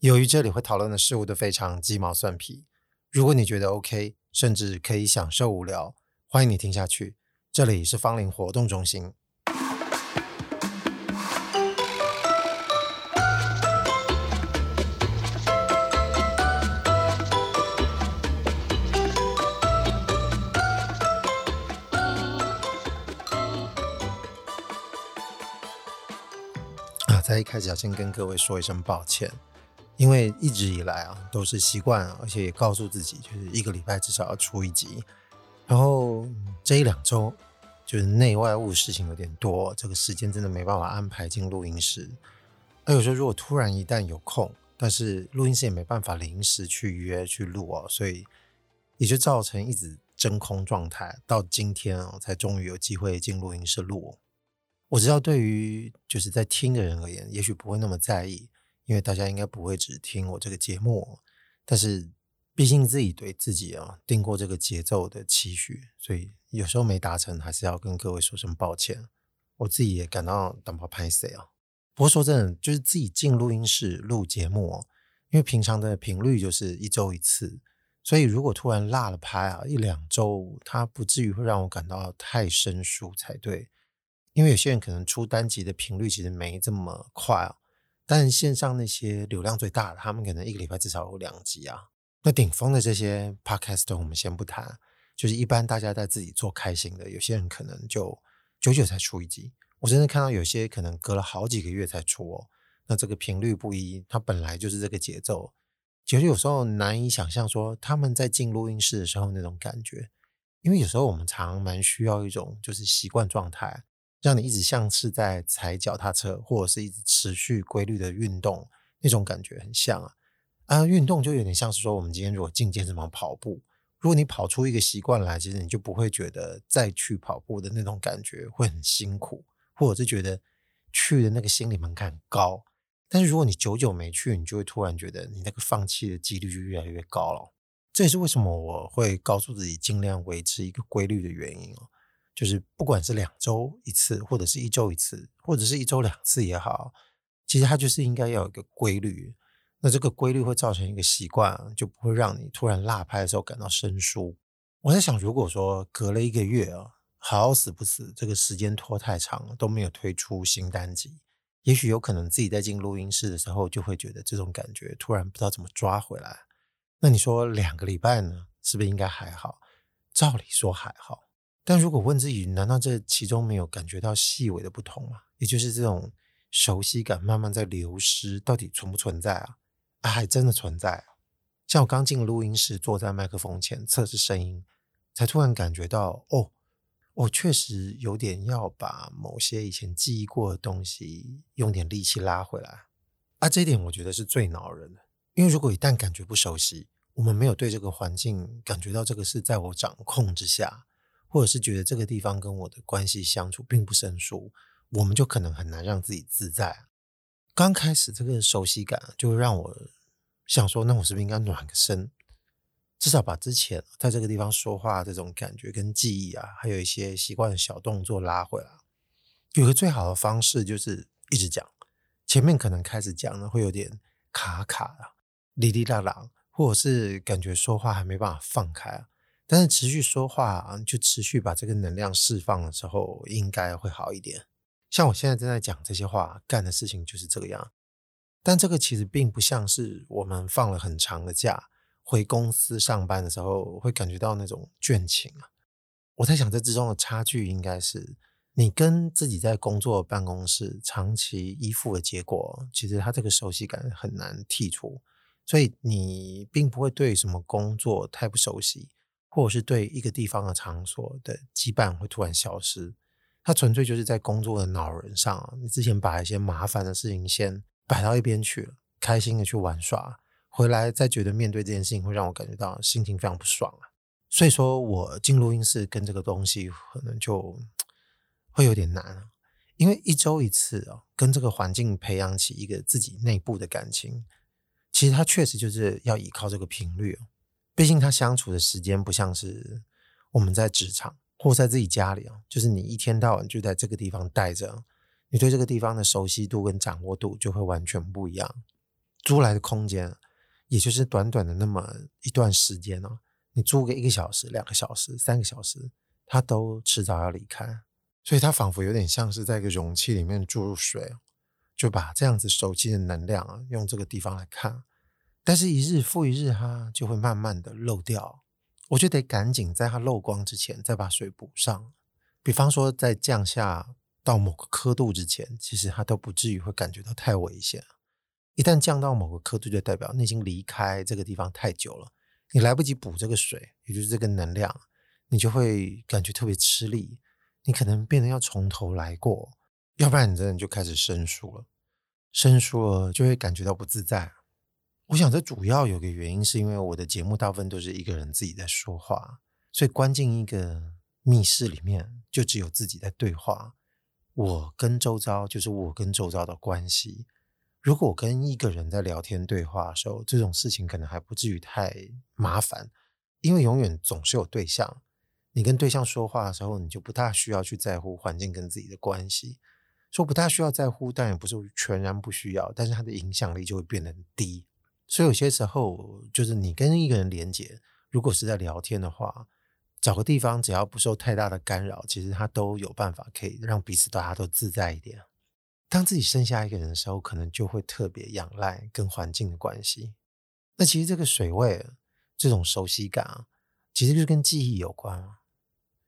由于这里会讨论的事物都非常鸡毛蒜皮，如果你觉得 OK，甚至可以享受无聊，欢迎你听下去。这里是芳林活动中心。啊，在一开始要先跟各位说一声抱歉。因为一直以来啊，都是习惯，而且也告诉自己，就是一个礼拜至少要出一集。然后这一两周，就是内外务事情有点多，这个时间真的没办法安排进录音室。那有时候如果突然一旦有空，但是录音室也没办法临时去约去录哦，所以也就造成一直真空状态。到今天哦，才终于有机会进录音室录。我知道对于就是在听的人而言，也许不会那么在意。因为大家应该不会只听我这个节目，但是毕竟自己对自己啊定过这个节奏的期许，所以有时候没达成，还是要跟各位说声抱歉。我自己也感到淡薄拍谢啊。不过说真的，就是自己进录音室录节目，因为平常的频率就是一周一次，所以如果突然落了拍啊一两周，它不至于会让我感到太生疏才对。因为有些人可能出单集的频率其实没这么快啊。但线上那些流量最大的，他们可能一个礼拜至少有两集啊。那顶峰的这些 podcast 我们先不谈，就是一般大家在自己做开心的，有些人可能就久久才出一集。我真的看到有些可能隔了好几个月才出哦。那这个频率不一，它本来就是这个节奏，其实有时候难以想象说他们在进录音室的时候那种感觉，因为有时候我们常蛮需要一种就是习惯状态。让你一直像是在踩脚踏车，或者是一直持续规律的运动，那种感觉很像啊。啊，运动就有点像是说，我们今天如果进健身房跑步，如果你跑出一个习惯来，其实你就不会觉得再去跑步的那种感觉会很辛苦，或者是觉得去的那个心理门槛高。但是如果你久久没去，你就会突然觉得你那个放弃的几率就越来越高了。这也是为什么我会告诉自己尽量维持一个规律的原因哦。就是不管是两周一次，或者是一周一次，或者是一周两次也好，其实它就是应该要有一个规律。那这个规律会造成一个习惯，就不会让你突然落拍的时候感到生疏。我在想，如果说隔了一个月啊，好死不死，这个时间拖太长了都没有推出新单集，也许有可能自己在进录音室的时候就会觉得这种感觉突然不知道怎么抓回来。那你说两个礼拜呢，是不是应该还好？照理说还好。但如果问自己，难道这其中没有感觉到细微的不同吗？也就是这种熟悉感慢慢在流失，到底存不存在啊？啊，还真的存在啊！像我刚进录音室，坐在麦克风前测试声音，才突然感觉到，哦，我确实有点要把某些以前记忆过的东西用点力气拉回来啊！这一点我觉得是最恼人的，因为如果一旦感觉不熟悉，我们没有对这个环境感觉到这个是在我掌控之下。或者是觉得这个地方跟我的关系相处并不生疏，我们就可能很难让自己自在。刚开始这个熟悉感就让我想说，那我是不是应该暖个身，至少把之前在这个地方说话这种感觉跟记忆啊，还有一些习惯的小动作拉回来。有个最好的方式就是一直讲，前面可能开始讲呢会有点卡卡的，哩哩啦啦，或者是感觉说话还没办法放开啊。但是持续说话，就持续把这个能量释放的时候，应该会好一点。像我现在正在讲这些话，干的事情就是这个样。但这个其实并不像是我们放了很长的假，回公司上班的时候会感觉到那种倦情啊。我在想，这之中的差距应该是你跟自己在工作办公室长期依附的结果，其实他这个熟悉感很难剔除，所以你并不会对什么工作太不熟悉。或者是对一个地方的场所的羁绊会突然消失，它纯粹就是在工作的恼人上，你之前把一些麻烦的事情先摆到一边去了，开心的去玩耍，回来再觉得面对这件事情会让我感觉到心情非常不爽啊。所以说我进录音室跟这个东西可能就会有点难，因为一周一次啊，跟这个环境培养起一个自己内部的感情，其实它确实就是要依靠这个频率。毕竟他相处的时间不像是我们在职场或在自己家里啊，就是你一天到晚就在这个地方待着，你对这个地方的熟悉度跟掌握度就会完全不一样。租来的空间，也就是短短的那么一段时间呢，你租个一个小时、两个小时、三个小时，他都迟早要离开。所以，他仿佛有点像是在一个容器里面注入水，就把这样子熟悉的能量啊，用这个地方来看。但是，一日复一日，它就会慢慢的漏掉。我就得赶紧在它漏光之前，再把水补上。比方说，在降下到某个刻度之前，其实它都不至于会感觉到太危险。一旦降到某个刻度，就代表你已经离开这个地方太久了，你来不及补这个水，也就是这个能量，你就会感觉特别吃力，你可能变得要从头来过，要不然你真的就开始生疏了，生疏了就会感觉到不自在。我想这主要有个原因，是因为我的节目大部分都是一个人自己在说话，所以关进一个。密室里面就只有自己在对话，我跟周遭就是我跟周遭的关系。如果我跟一个人在聊天对话的时候，这种事情可能还不至于太麻烦，因为永远总是有对象。你跟对象说话的时候，你就不大需要去在乎环境跟自己的关系。说不大需要在乎，但也不是全然不需要，但是它的影响力就会变得低。所以有些时候，就是你跟一个人连接，如果是在聊天的话。找个地方，只要不受太大的干扰，其实他都有办法可以让彼此大家都自在一点。当自己剩下一个人的时候，可能就会特别仰赖跟环境的关系。那其实这个水位，这种熟悉感啊，其实就是跟记忆有关啊。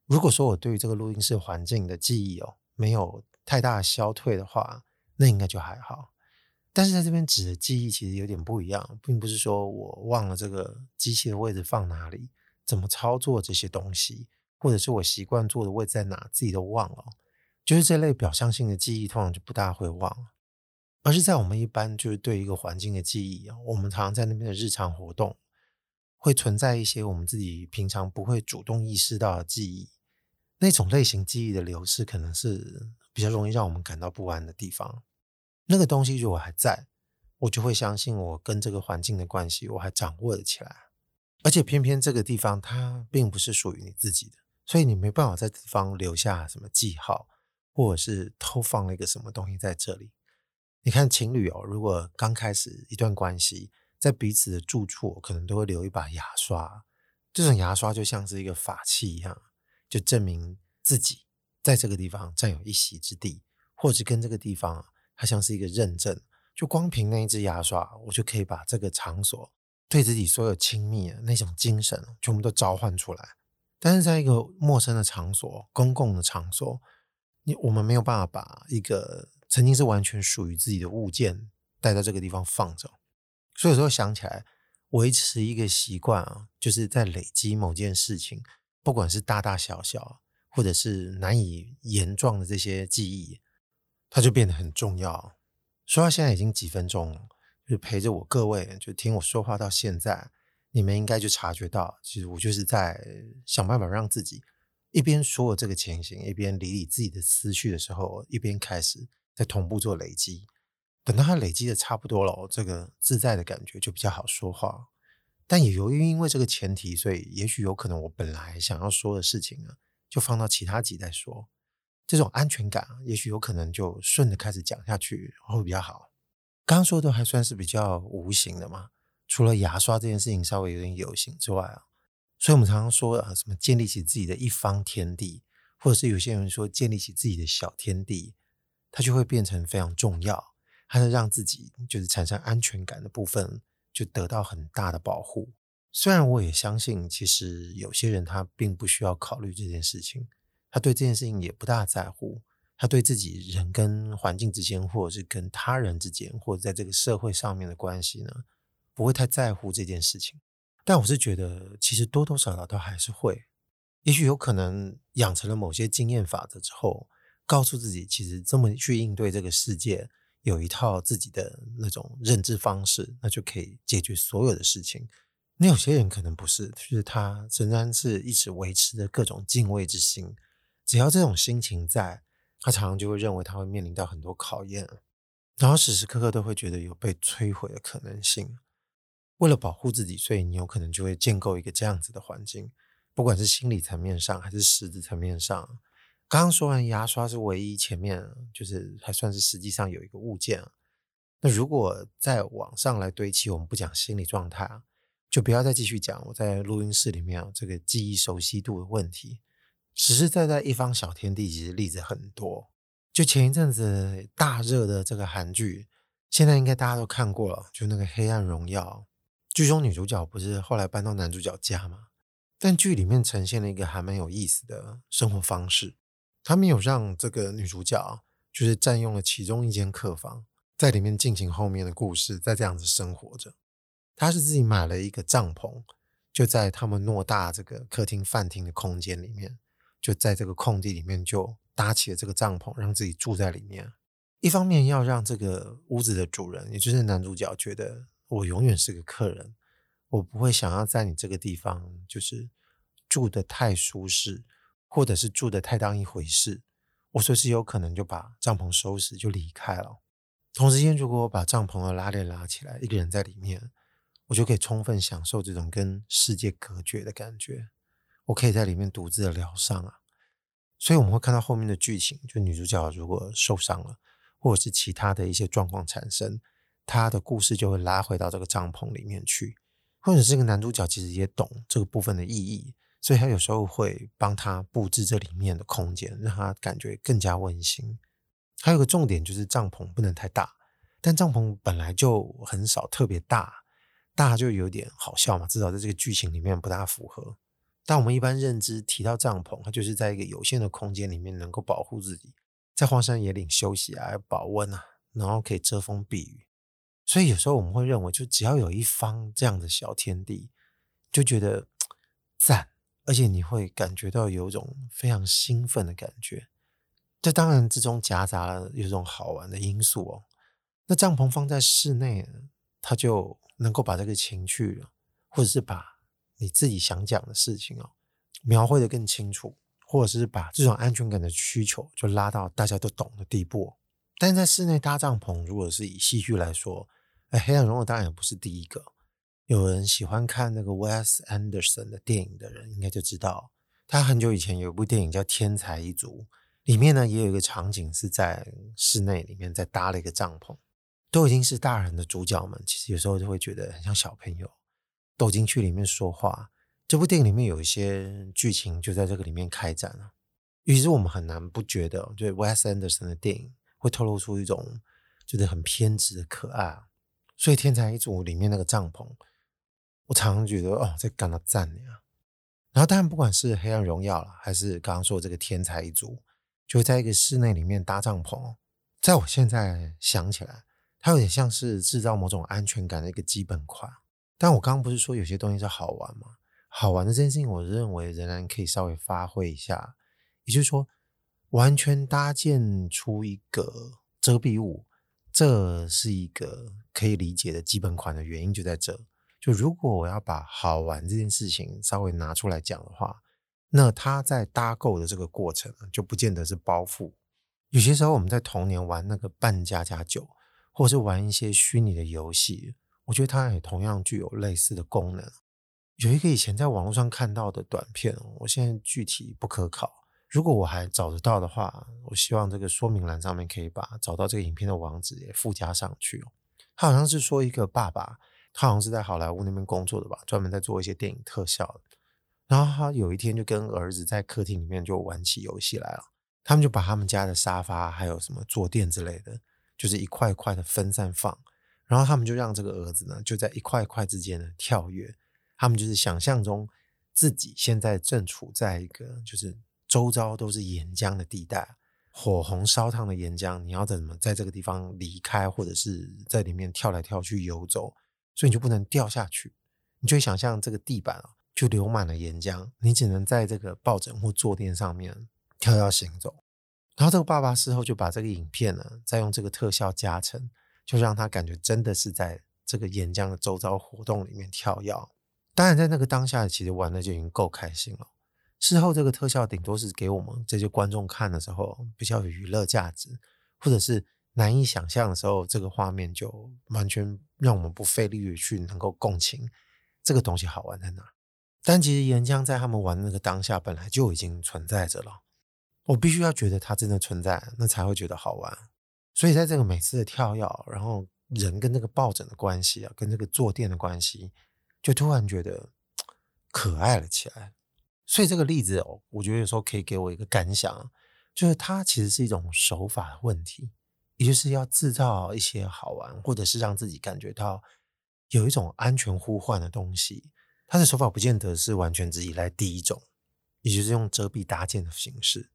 如果说我对于这个录音室环境的记忆哦，没有太大的消退的话，那应该就还好。但是在这边指的记忆其实有点不一样，并不是说我忘了这个机器的位置放哪里。怎么操作这些东西，或者是我习惯坐的位置在哪，自己都忘了。就是这类表象性的记忆，通常就不大会忘，而是在我们一般就是对一个环境的记忆啊，我们常常在那边的日常活动，会存在一些我们自己平常不会主动意识到的记忆。那种类型记忆的流失，可能是比较容易让我们感到不安的地方。那个东西如果还在，我就会相信我跟这个环境的关系，我还掌握了起来。而且偏偏这个地方它并不是属于你自己的，所以你没办法在地方留下什么记号，或者是偷放了一个什么东西在这里。你看情侣哦，如果刚开始一段关系，在彼此的住处可能都会留一把牙刷，这种牙刷就像是一个法器一样，就证明自己在这个地方占有一席之地，或者跟这个地方它像是一个认证，就光凭那一支牙刷，我就可以把这个场所。对自己所有亲密的那种精神，全部都召唤出来。但是在一个陌生的场所、公共的场所，你我们没有办法把一个曾经是完全属于自己的物件带到这个地方放着。所以有时候想起来，维持一个习惯啊，就是在累积某件事情，不管是大大小小，或者是难以言状的这些记忆，它就变得很重要。说到现在已经几分钟了。就陪着我各位，就听我说话到现在，你们应该就察觉到，其实我就是在想办法让自己一边说这个情形，一边理理自己的思绪的时候，一边开始在同步做累积。等到它累积的差不多了，这个自在的感觉就比较好说话。但也由于因为这个前提，所以也许有可能我本来想要说的事情呢，就放到其他集再说。这种安全感，也许有可能就顺着开始讲下去会比较好。刚刚说的还算是比较无形的嘛，除了牙刷这件事情稍微有点有形之外啊，所以我们常常说啊，什么建立起自己的一方天地，或者是有些人说建立起自己的小天地，它就会变成非常重要，它是让自己就是产生安全感的部分就得到很大的保护。虽然我也相信，其实有些人他并不需要考虑这件事情，他对这件事情也不大在乎。他对自己人跟环境之间，或者是跟他人之间，或者在这个社会上面的关系呢，不会太在乎这件事情。但我是觉得，其实多多少少都还是会。也许有可能养成了某些经验法则之后，告诉自己，其实这么去应对这个世界，有一套自己的那种认知方式，那就可以解决所有的事情。那有些人可能不是，就是他仍然是一直维持着各种敬畏之心，只要这种心情在。他常常就会认为他会面临到很多考验，然后时时刻刻都会觉得有被摧毁的可能性。为了保护自己，所以你有可能就会建构一个这样子的环境，不管是心理层面上还是实质层面上。刚刚说完牙刷是唯一前面就是还算是实际上有一个物件，那如果在网上来堆砌，我们不讲心理状态啊，就不要再继续讲我在录音室里面这个记忆熟悉度的问题。实实在在一方小天地，其实例子很多。就前一阵子大热的这个韩剧，现在应该大家都看过了，就那个《黑暗荣耀》。剧中女主角不是后来搬到男主角家吗？但剧里面呈现了一个还蛮有意思的生活方式。他没有让这个女主角就是占用了其中一间客房，在里面进行后面的故事，在这样子生活着。她是自己买了一个帐篷，就在他们偌大这个客厅、饭厅的空间里面，就在这个空地里面就搭起了这个帐篷，让自己住在里面。一方面要让这个屋子的主人，也就是男主角，觉得。我永远是个客人，我不会想要在你这个地方就是住得太舒适，或者是住得太当一回事。我随时有可能就把帐篷收拾就离开了。同时间，如果我把帐篷的拉链拉起来，一个人在里面，我就可以充分享受这种跟世界隔绝的感觉。我可以在里面独自的疗伤啊。所以我们会看到后面的剧情，就女主角如果受伤了，或者是其他的一些状况产生。她的故事就会拉回到这个帐篷里面去，或者这个男主角其实也懂这个部分的意义，所以他有时候会帮他布置这里面的空间，让他感觉更加温馨。还有个重点就是帐篷不能太大，但帐篷本来就很少特别大，大就有点好笑嘛，至少在这个剧情里面不大符合。但我们一般认知提到帐篷，它就是在一个有限的空间里面能够保护自己，在荒山野岭休息啊，保温啊，然后可以遮风避雨。所以有时候我们会认为，就只要有一方这样的小天地，就觉得赞，而且你会感觉到有一种非常兴奋的感觉。这当然之中夹杂了有种好玩的因素哦。那帐篷放在室内，它就能够把这个情趣，或者是把你自己想讲的事情哦，描绘得更清楚，或者是把这种安全感的需求就拉到大家都懂的地步。但在室内搭帐篷，如果是以戏剧来说，哎，黑暗荣耀当然也不是第一个。有人喜欢看那个 Wes Anderson 的电影的人，应该就知道，他很久以前有一部电影叫《天才一族》，里面呢也有一个场景是在室内里面在搭了一个帐篷，都已经是大人的主角们，其实有时候就会觉得很像小朋友，都进去里面说话。这部电影里面有一些剧情就在这个里面开展了，于是我们很难不觉得，就是 Wes Anderson 的电影会透露出一种就是很偏执的可爱。所以《天才一族》里面那个帐篷，我常常觉得哦，在干了赞呀。然后当然不管是《黑暗荣耀》了，还是刚刚说的这个《天才一族》，就在一个室内里面搭帐篷。在我现在想起来，它有点像是制造某种安全感的一个基本款。但我刚刚不是说有些东西是好玩吗？好玩的这件事情，我认为仍然可以稍微发挥一下。也就是说，完全搭建出一个遮蔽物。这是一个可以理解的基本款的原因就在这。就如果我要把好玩这件事情稍微拿出来讲的话，那它在搭构的这个过程就不见得是包袱。有些时候我们在童年玩那个扮家家酒，或者是玩一些虚拟的游戏，我觉得它也同样具有类似的功能。有一个以前在网络上看到的短片，我现在具体不可考。如果我还找得到的话，我希望这个说明栏上面可以把找到这个影片的网址也附加上去哦。他好像是说一个爸爸，他好像是在好莱坞那边工作的吧，专门在做一些电影特效。然后他有一天就跟儿子在客厅里面就玩起游戏来了。他们就把他们家的沙发还有什么坐垫之类的，就是一块一块的分散放。然后他们就让这个儿子呢，就在一块一块之间呢跳跃。他们就是想象中自己现在正处在一个就是。周遭都是岩浆的地带，火红烧烫的岩浆，你要怎么在这个地方离开，或者是在里面跳来跳去游走，所以你就不能掉下去。你就会想象这个地板啊，就流满了岩浆，你只能在这个抱枕或坐垫上面跳跳行走。然后这个爸爸事后就把这个影片呢，再用这个特效加成，就让他感觉真的是在这个岩浆的周遭活动里面跳跃。当然，在那个当下，其实玩的就已经够开心了。事后这个特效顶多是给我们这些观众看的时候比较有娱乐价值，或者是难以想象的时候，这个画面就完全让我们不费力去能够共情这个东西好玩在哪。但其实岩浆在他们玩的那个当下本来就已经存在着了，我必须要觉得它真的存在，那才会觉得好玩。所以在这个每次的跳跃，然后人跟那个抱枕的关系啊，跟这个坐垫的关系，就突然觉得可爱了起来。所以这个例子哦，我觉得有时候可以给我一个感想，就是它其实是一种手法的问题，也就是要制造一些好玩，或者是让自己感觉到有一种安全呼唤的东西。它的手法不见得是完全只依赖第一种，也就是用遮蔽搭建的形式。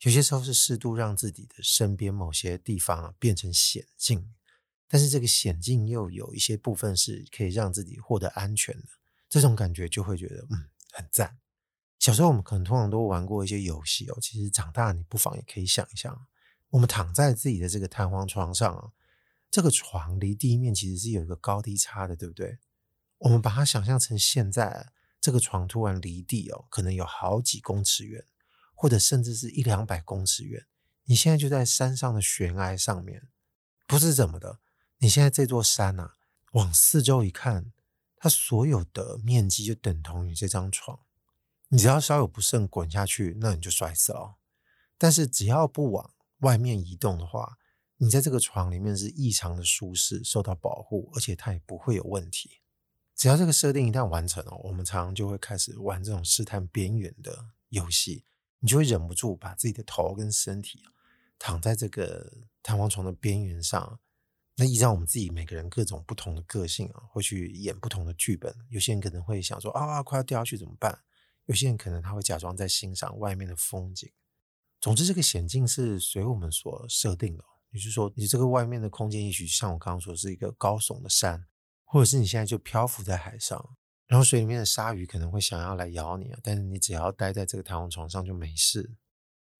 有些时候是适度让自己的身边某些地方啊变成险境，但是这个险境又有一些部分是可以让自己获得安全的，这种感觉就会觉得嗯很赞。小时候我们可能通常都玩过一些游戏哦，其实长大你不妨也可以想一想，我们躺在自己的这个弹簧床上啊，这个床离地面其实是有一个高低差的，对不对？我们把它想象成现在这个床突然离地哦，可能有好几公尺远。或者甚至是一两百公尺远，你现在就在山上的悬崖上面，不是怎么的？你现在这座山啊，往四周一看，它所有的面积就等同于这张床。你只要稍有不慎滚下去，那你就摔死了。但是只要不往外面移动的话，你在这个床里面是异常的舒适，受到保护，而且它也不会有问题。只要这个设定一旦完成了，我们常常就会开始玩这种试探边缘的游戏。你就会忍不住把自己的头跟身体躺在这个弹簧床的边缘上。那依照我们自己每个人各种不同的个性啊，会去演不同的剧本。有些人可能会想说啊，快要掉下去怎么办？有些人可能他会假装在欣赏外面的风景。总之，这个险境是随我们所设定的。也就是说，你这个外面的空间也许像我刚刚说是一个高耸的山，或者是你现在就漂浮在海上。然后水里面的鲨鱼可能会想要来咬你，但是你只要待在这个弹簧床上就没事。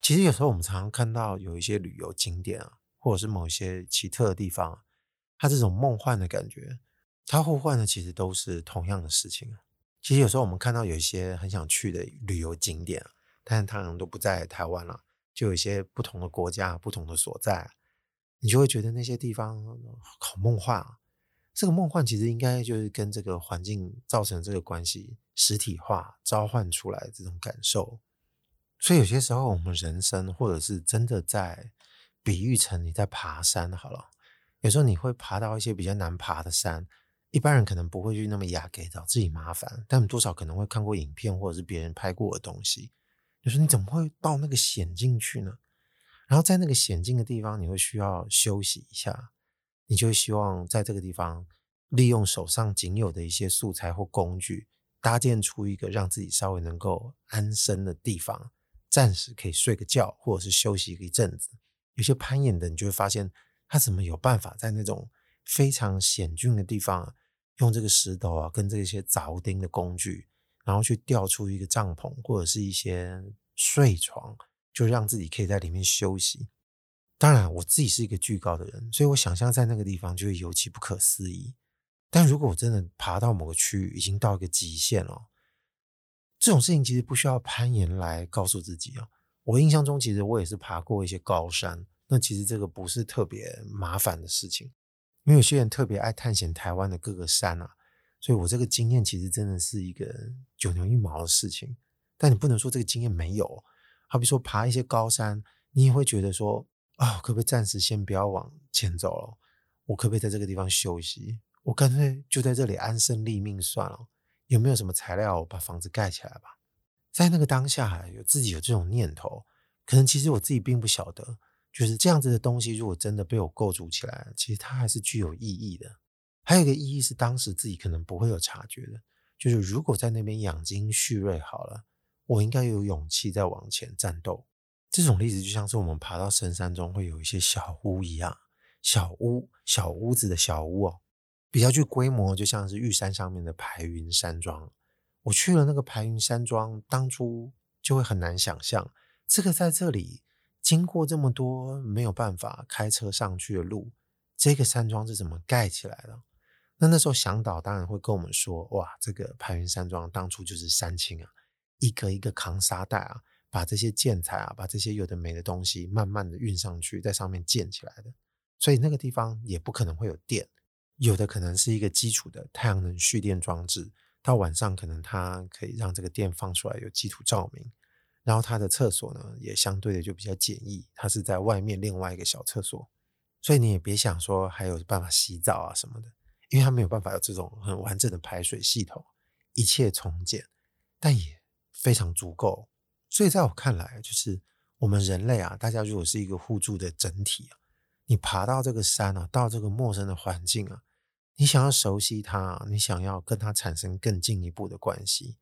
其实有时候我们常常看到有一些旅游景点啊，或者是某些奇特的地方，它这种梦幻的感觉，它互换的其实都是同样的事情。其实有时候我们看到有一些很想去的旅游景点，但是它可能都不在台湾了，就有一些不同的国家、不同的所在，你就会觉得那些地方好梦幻啊。这个梦幻其实应该就是跟这个环境造成这个关系实体化召唤出来这种感受，所以有些时候我们人生或者是真的在比喻成你在爬山好了，有时候你会爬到一些比较难爬的山，一般人可能不会去那么压给找自己麻烦，但多少可能会看过影片或者是别人拍过的东西，你说你怎么会到那个险境去呢？然后在那个险境的地方，你会需要休息一下。你就希望在这个地方利用手上仅有的一些素材或工具，搭建出一个让自己稍微能够安身的地方，暂时可以睡个觉，或者是休息一阵子。有些攀岩的，你就会发现他怎么有办法在那种非常险峻的地方，用这个石头啊，跟这些凿钉的工具，然后去吊出一个帐篷或者是一些睡床，就让自己可以在里面休息。当然，我自己是一个惧高的人，所以我想象在那个地方就会尤其不可思议。但如果我真的爬到某个区域，已经到一个极限了，这种事情其实不需要攀岩来告诉自己啊。我印象中，其实我也是爬过一些高山，那其实这个不是特别麻烦的事情，因为有些人特别爱探险台湾的各个山啊，所以我这个经验其实真的是一个九牛一毛的事情。但你不能说这个经验没有，好比说爬一些高山，你也会觉得说。啊、可不可以暂时先不要往前走了？我可不可以在这个地方休息？我干脆就在这里安身立命算了。有没有什么材料我把房子盖起来吧？在那个当下，有自己有这种念头，可能其实我自己并不晓得，就是这样子的东西，如果真的被我构筑起来，其实它还是具有意义的。还有一个意义是，当时自己可能不会有察觉的，就是如果在那边养精蓄锐好了，我应该有勇气再往前战斗。这种例子就像是我们爬到深山中会有一些小屋一样，小屋、小屋子的小屋哦，比较具规模，就像是玉山上面的排云山庄。我去了那个排云山庄，当初就会很难想象，这个在这里经过这么多没有办法开车上去的路，这个山庄是怎么盖起来的？那那时候向导当然会跟我们说，哇，这个排云山庄当初就是山青啊，一个一个扛沙袋啊。把这些建材啊，把这些有的没的东西，慢慢的运上去，在上面建起来的。所以那个地方也不可能会有电，有的可能是一个基础的太阳能蓄电装置。到晚上可能它可以让这个电放出来，有基础照明。然后它的厕所呢，也相对的就比较简易，它是在外面另外一个小厕所。所以你也别想说还有办法洗澡啊什么的，因为它没有办法有这种很完整的排水系统，一切从简，但也非常足够。所以在我看来，就是我们人类啊，大家如果是一个互助的整体啊，你爬到这个山啊，到这个陌生的环境啊，你想要熟悉它，你想要跟它产生更进一步的关系，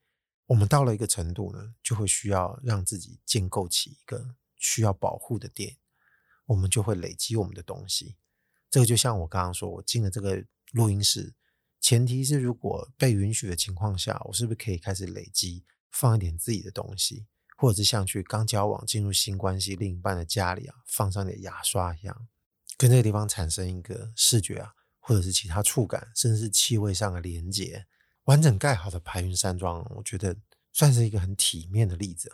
我们到了一个程度呢，就会需要让自己建构起一个需要保护的点。我们就会累积我们的东西，这个就像我刚刚说，我进了这个录音室，前提是如果被允许的情况下，我是不是可以开始累积，放一点自己的东西，或者是像去刚交往进入新关系另一半的家里啊，放上点牙刷一样，跟这个地方产生一个视觉啊，或者是其他触感，甚至是气味上的连接，完整盖好的排云山庄，我觉得算是一个很体面的例子。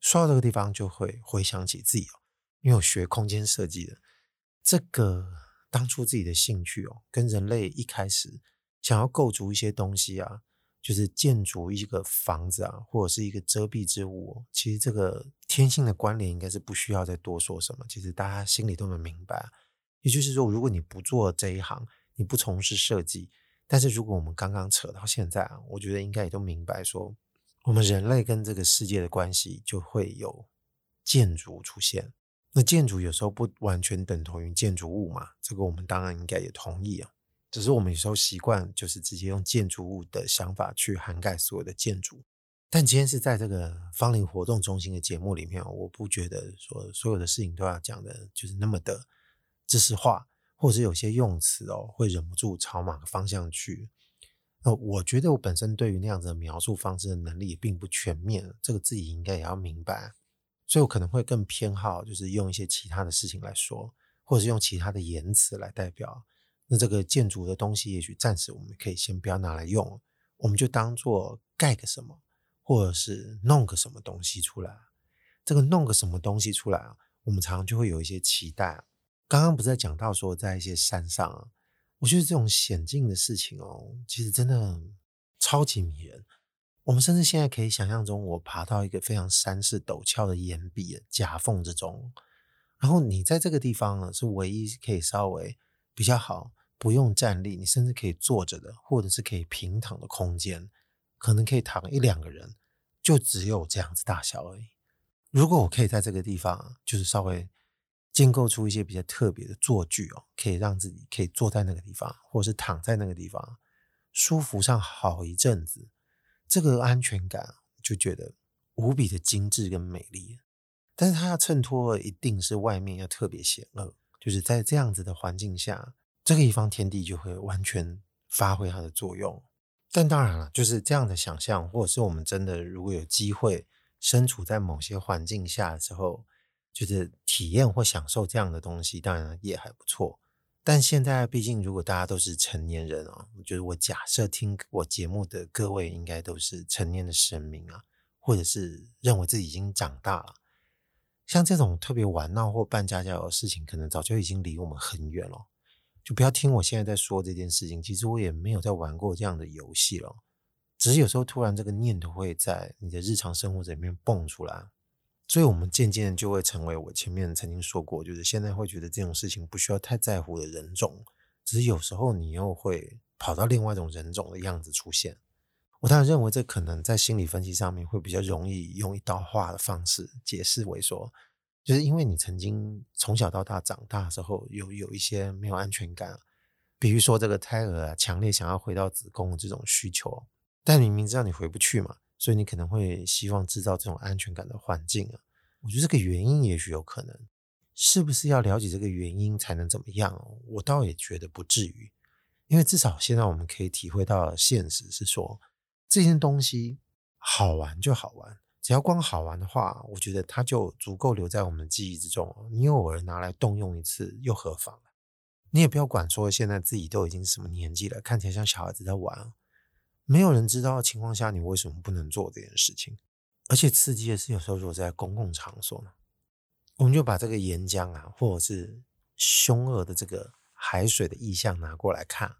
说到这个地方，就会回想起自己哦。因为我学空间设计的，这个当初自己的兴趣哦，跟人类一开始想要构筑一些东西啊，就是建筑一个房子啊，或者是一个遮蔽之物，其实这个天性的关联应该是不需要再多说什么，其实大家心里都能明白。也就是说，如果你不做这一行，你不从事设计，但是如果我们刚刚扯到现在啊，我觉得应该也都明白说，我们人类跟这个世界的关系就会有建筑出现。那建筑有时候不完全等同于建筑物嘛，这个我们当然应该也同意啊。只是我们有时候习惯就是直接用建筑物的想法去涵盖所有的建筑。但今天是在这个芳林活动中心的节目里面，我不觉得说所有的事情都要讲的就是那么的知识化，或者有些用词哦会忍不住朝某个方向去。那我觉得我本身对于那样子的描述方式的能力也并不全面，这个自己应该也要明白。所以我可能会更偏好，就是用一些其他的事情来说，或者是用其他的言辞来代表。那这个建筑的东西，也许暂时我们可以先不要拿来用，我们就当做盖个什么，或者是弄个什么东西出来。这个弄个什么东西出来啊，我们常常就会有一些期待。刚刚不是在讲到说，在一些山上啊，我觉得这种险境的事情哦，其实真的超级迷人。我们甚至现在可以想象中，我爬到一个非常山势陡峭的岩壁夹缝之中，然后你在这个地方呢，是唯一可以稍微比较好，不用站立，你甚至可以坐着的，或者是可以平躺的空间，可能可以躺一两个人，就只有这样子大小而已。如果我可以在这个地方，就是稍微建构出一些比较特别的坐具哦，可以让自己可以坐在那个地方，或者是躺在那个地方，舒服上好一阵子。这个安全感就觉得无比的精致跟美丽，但是它要衬托一定是外面要特别险恶，就是在这样子的环境下，这个一方天地就会完全发挥它的作用。但当然了，就是这样的想象，或者是我们真的如果有机会身处在某些环境下的时候，就是体验或享受这样的东西，当然也还不错。但现在，毕竟如果大家都是成年人啊，我觉得我假设听我节目的各位应该都是成年的神明啊，或者是认为自己已经长大了。像这种特别玩闹或扮家家的事情，可能早就已经离我们很远了。就不要听我现在在说这件事情，其实我也没有在玩过这样的游戏了。只是有时候突然这个念头会在你的日常生活里面蹦出来。所以，我们渐渐就会成为我前面曾经说过，就是现在会觉得这种事情不需要太在乎的人种。只是有时候你又会跑到另外一种人种的样子出现。我当然认为这可能在心理分析上面会比较容易用一刀划的方式解释为说，就是因为你曾经从小到大长大的时候有有一些没有安全感，比如说这个胎儿啊，强烈想要回到子宫的这种需求，但你明知道你回不去嘛。所以你可能会希望制造这种安全感的环境啊，我觉得这个原因也许有可能，是不是要了解这个原因才能怎么样？我倒也觉得不至于，因为至少现在我们可以体会到现实是说，这件东西好玩就好玩，只要光好玩的话，我觉得它就足够留在我们的记忆之中。你偶尔拿来动用一次又何妨？你也不要管说现在自己都已经什么年纪了，看起来像小孩子在玩。没有人知道的情况下，你为什么不能做这件事情？而且刺激的是，有时候如果在公共场所呢，我们就把这个岩浆啊，或者是凶恶的这个海水的意象拿过来看。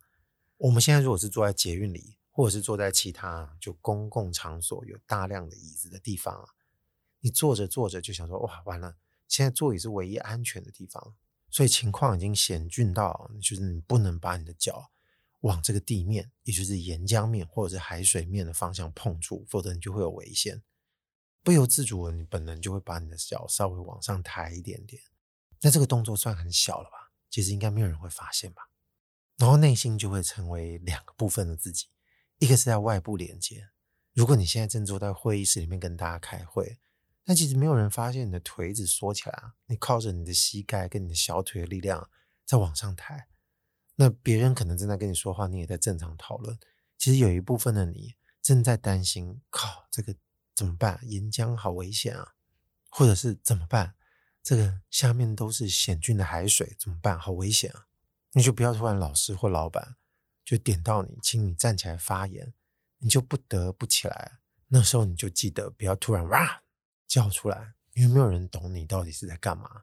我们现在如果是坐在捷运里，或者是坐在其他就公共场所有大量的椅子的地方啊，你坐着坐着就想说，哇，完了，现在座椅是唯一安全的地方，所以情况已经险峻到，就是你不能把你的脚往这个地面，也就是岩浆面或者是海水面的方向碰触，否则你就会有危险。不由自主的，你本能就会把你的脚稍微往上抬一点点。那这个动作算很小了吧？其实应该没有人会发现吧？然后内心就会成为两个部分的自己，一个是在外部连接。如果你现在正坐在会议室里面跟大家开会。但其实没有人发现你的腿子缩起来啊！你靠着你的膝盖跟你的小腿的力量在往上抬。那别人可能正在跟你说话，你也在正常讨论。其实有一部分的你正在担心：靠，这个怎么办？岩浆好危险啊！或者是怎么办？这个下面都是险峻的海水，怎么办？好危险啊！你就不要突然老师或老板就点到你，请你站起来发言，你就不得不起来。那时候你就记得不要突然哇！叫出来，因为没有人懂你到底是在干嘛，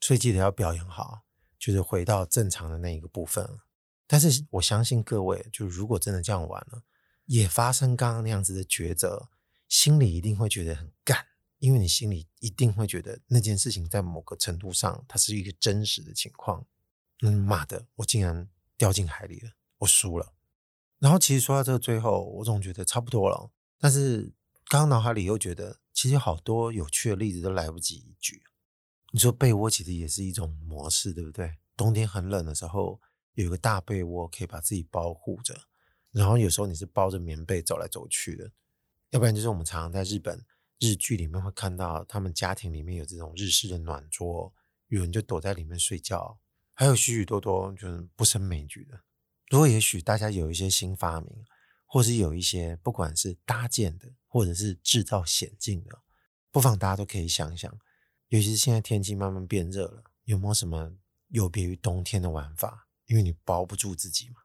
所以记得要表演好，就是回到正常的那一个部分。但是我相信各位，就如果真的这样玩了，也发生刚刚那样子的抉择，心里一定会觉得很干，因为你心里一定会觉得那件事情在某个程度上，它是一个真实的情况。嗯，妈的，我竟然掉进海里了，我输了。然后其实说到这个最后，我总觉得差不多了，但是刚刚脑海里又觉得。其实好多有趣的例子都来不及一举。你说被窝其实也是一种模式，对不对？冬天很冷的时候，有一个大被窝可以把自己包护着。然后有时候你是包着棉被走来走去的，要不然就是我们常常在日本日剧里面会看到，他们家庭里面有这种日式的暖桌，有人就躲在里面睡觉，还有许许多多就是不胜枚举的。如果也许大家有一些新发明。或是有一些不管是搭建的，或者是制造险境的，不妨大家都可以想一想。尤其是现在天气慢慢变热了，有没有什么有别于冬天的玩法？因为你包不住自己嘛。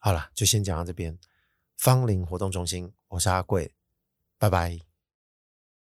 好了，就先讲到这边。芳邻活动中心，我是阿贵，拜拜。